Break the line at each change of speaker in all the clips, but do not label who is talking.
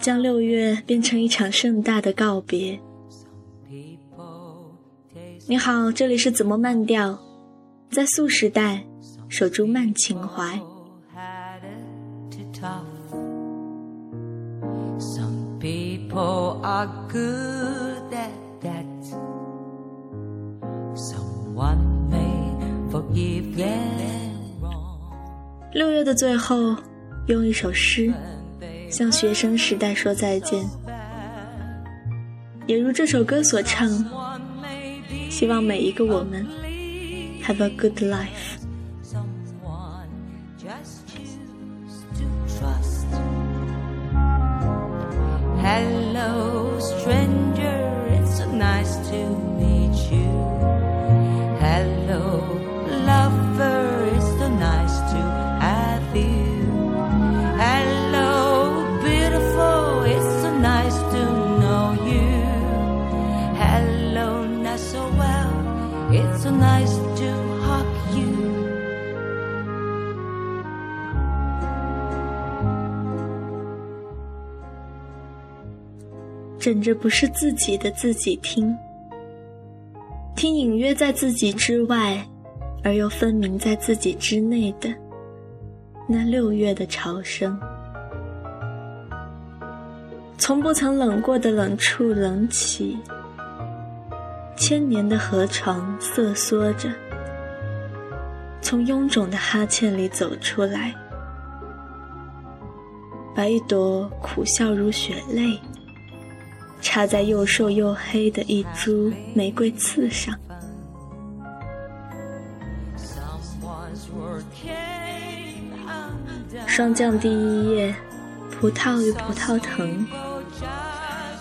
将六月变成一场盛大的告别。你好，这里是怎么慢调？在素时代，守住慢情怀。六月的最后，用一首诗向学生时代说再见。也如这首歌所唱，希望每一个我们 have a good life。
Hello, stranger, so nice to hug you.
枕着不是自己的自己听，听隐约在自己之外，而又分明在自己之内的那六月的潮声。从不曾冷过的冷处冷起，千年的河床瑟缩着，从臃肿的哈欠里走出来，把一朵苦笑如血泪。插在又瘦又黑的一株玫瑰刺上，霜降第一夜，葡萄与葡萄藤，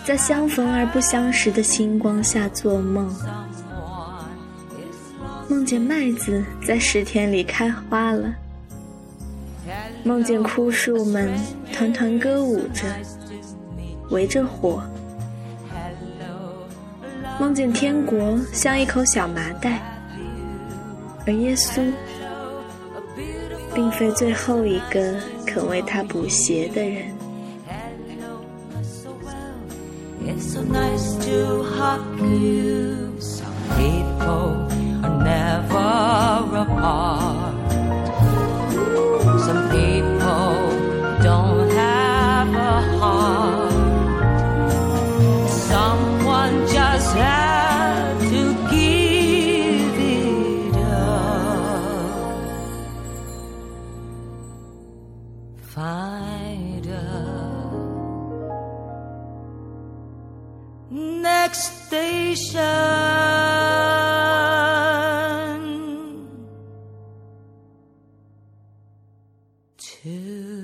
在相逢而不相识的星光下做梦，梦见麦子在石田里开花了，梦见枯树们团团歌舞着，围着火。梦见天国像一口小麻袋，而耶稣并非最后一个肯为他补鞋的人。It's so nice to hug you.
Some people next station. To